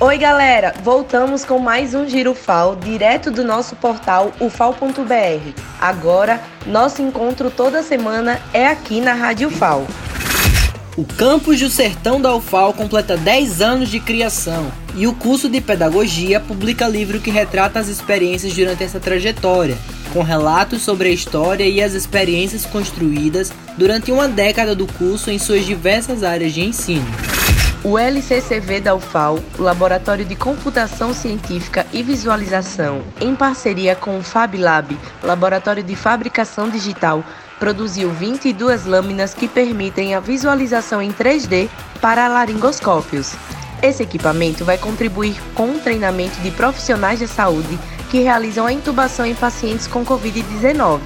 Oi, galera! Voltamos com mais um Giro FAO, direto do nosso portal ufal.br. Agora, nosso encontro toda semana é aqui na Rádio FAO. O campus do Sertão da UFAL completa 10 anos de criação e o curso de Pedagogia publica livro que retrata as experiências durante essa trajetória, com relatos sobre a história e as experiências construídas durante uma década do curso em suas diversas áreas de ensino. O LCCV da UFAL, Laboratório de Computação Científica e Visualização, em parceria com o FabLab, Laboratório de Fabricação Digital, produziu 22 lâminas que permitem a visualização em 3D para laringoscópios. Esse equipamento vai contribuir com o treinamento de profissionais de saúde que realizam a intubação em pacientes com Covid-19.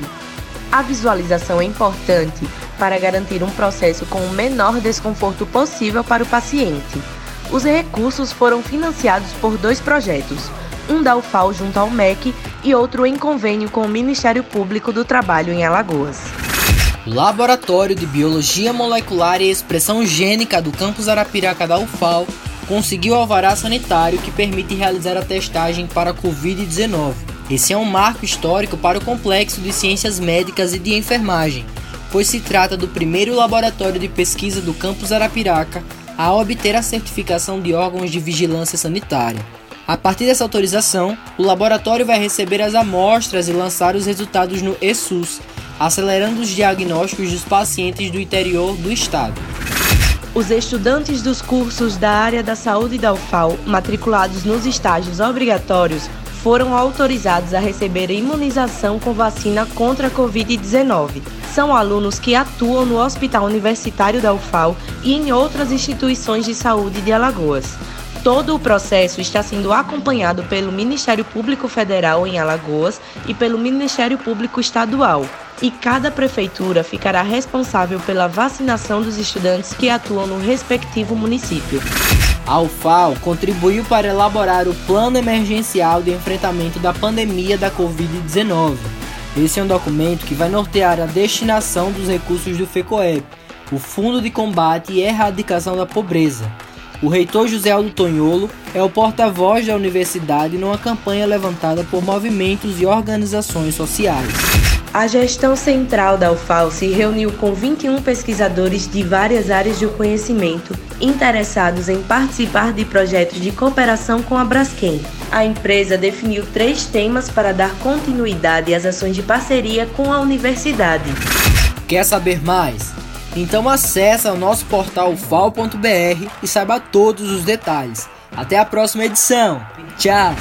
A visualização é importante para garantir um processo com o menor desconforto possível para o paciente. Os recursos foram financiados por dois projetos, um da UFAL junto ao MEC e outro em convênio com o Ministério Público do Trabalho em Alagoas. O Laboratório de Biologia Molecular e Expressão Gênica do campus Arapiraca da UFAL conseguiu alvará sanitário que permite realizar a testagem para a Covid-19. Esse é um marco histórico para o Complexo de Ciências Médicas e de Enfermagem, pois se trata do primeiro laboratório de pesquisa do campus Arapiraca a obter a certificação de órgãos de vigilância sanitária. A partir dessa autorização, o laboratório vai receber as amostras e lançar os resultados no ESUS, acelerando os diagnósticos dos pacientes do interior do estado. Os estudantes dos cursos da área da saúde da UFAL, matriculados nos estágios obrigatórios, foram autorizados a receber imunização com vacina contra a Covid-19. São alunos que atuam no Hospital Universitário da UFAL e em outras instituições de saúde de Alagoas. Todo o processo está sendo acompanhado pelo Ministério Público Federal em Alagoas e pelo Ministério Público Estadual e cada prefeitura ficará responsável pela vacinação dos estudantes que atuam no respectivo município. A UFAO contribuiu para elaborar o Plano Emergencial de Enfrentamento da Pandemia da Covid-19. Esse é um documento que vai nortear a destinação dos recursos do FECOEP, o Fundo de Combate e Erradicação da Pobreza. O reitor José Aldo Tonholo é o porta-voz da universidade numa campanha levantada por movimentos e organizações sociais. A gestão central da UFAL se reuniu com 21 pesquisadores de várias áreas do conhecimento interessados em participar de projetos de cooperação com a Braskem. A empresa definiu três temas para dar continuidade às ações de parceria com a universidade. Quer saber mais? Então acesse o nosso portal ufal.br e saiba todos os detalhes. Até a próxima edição. Tchau!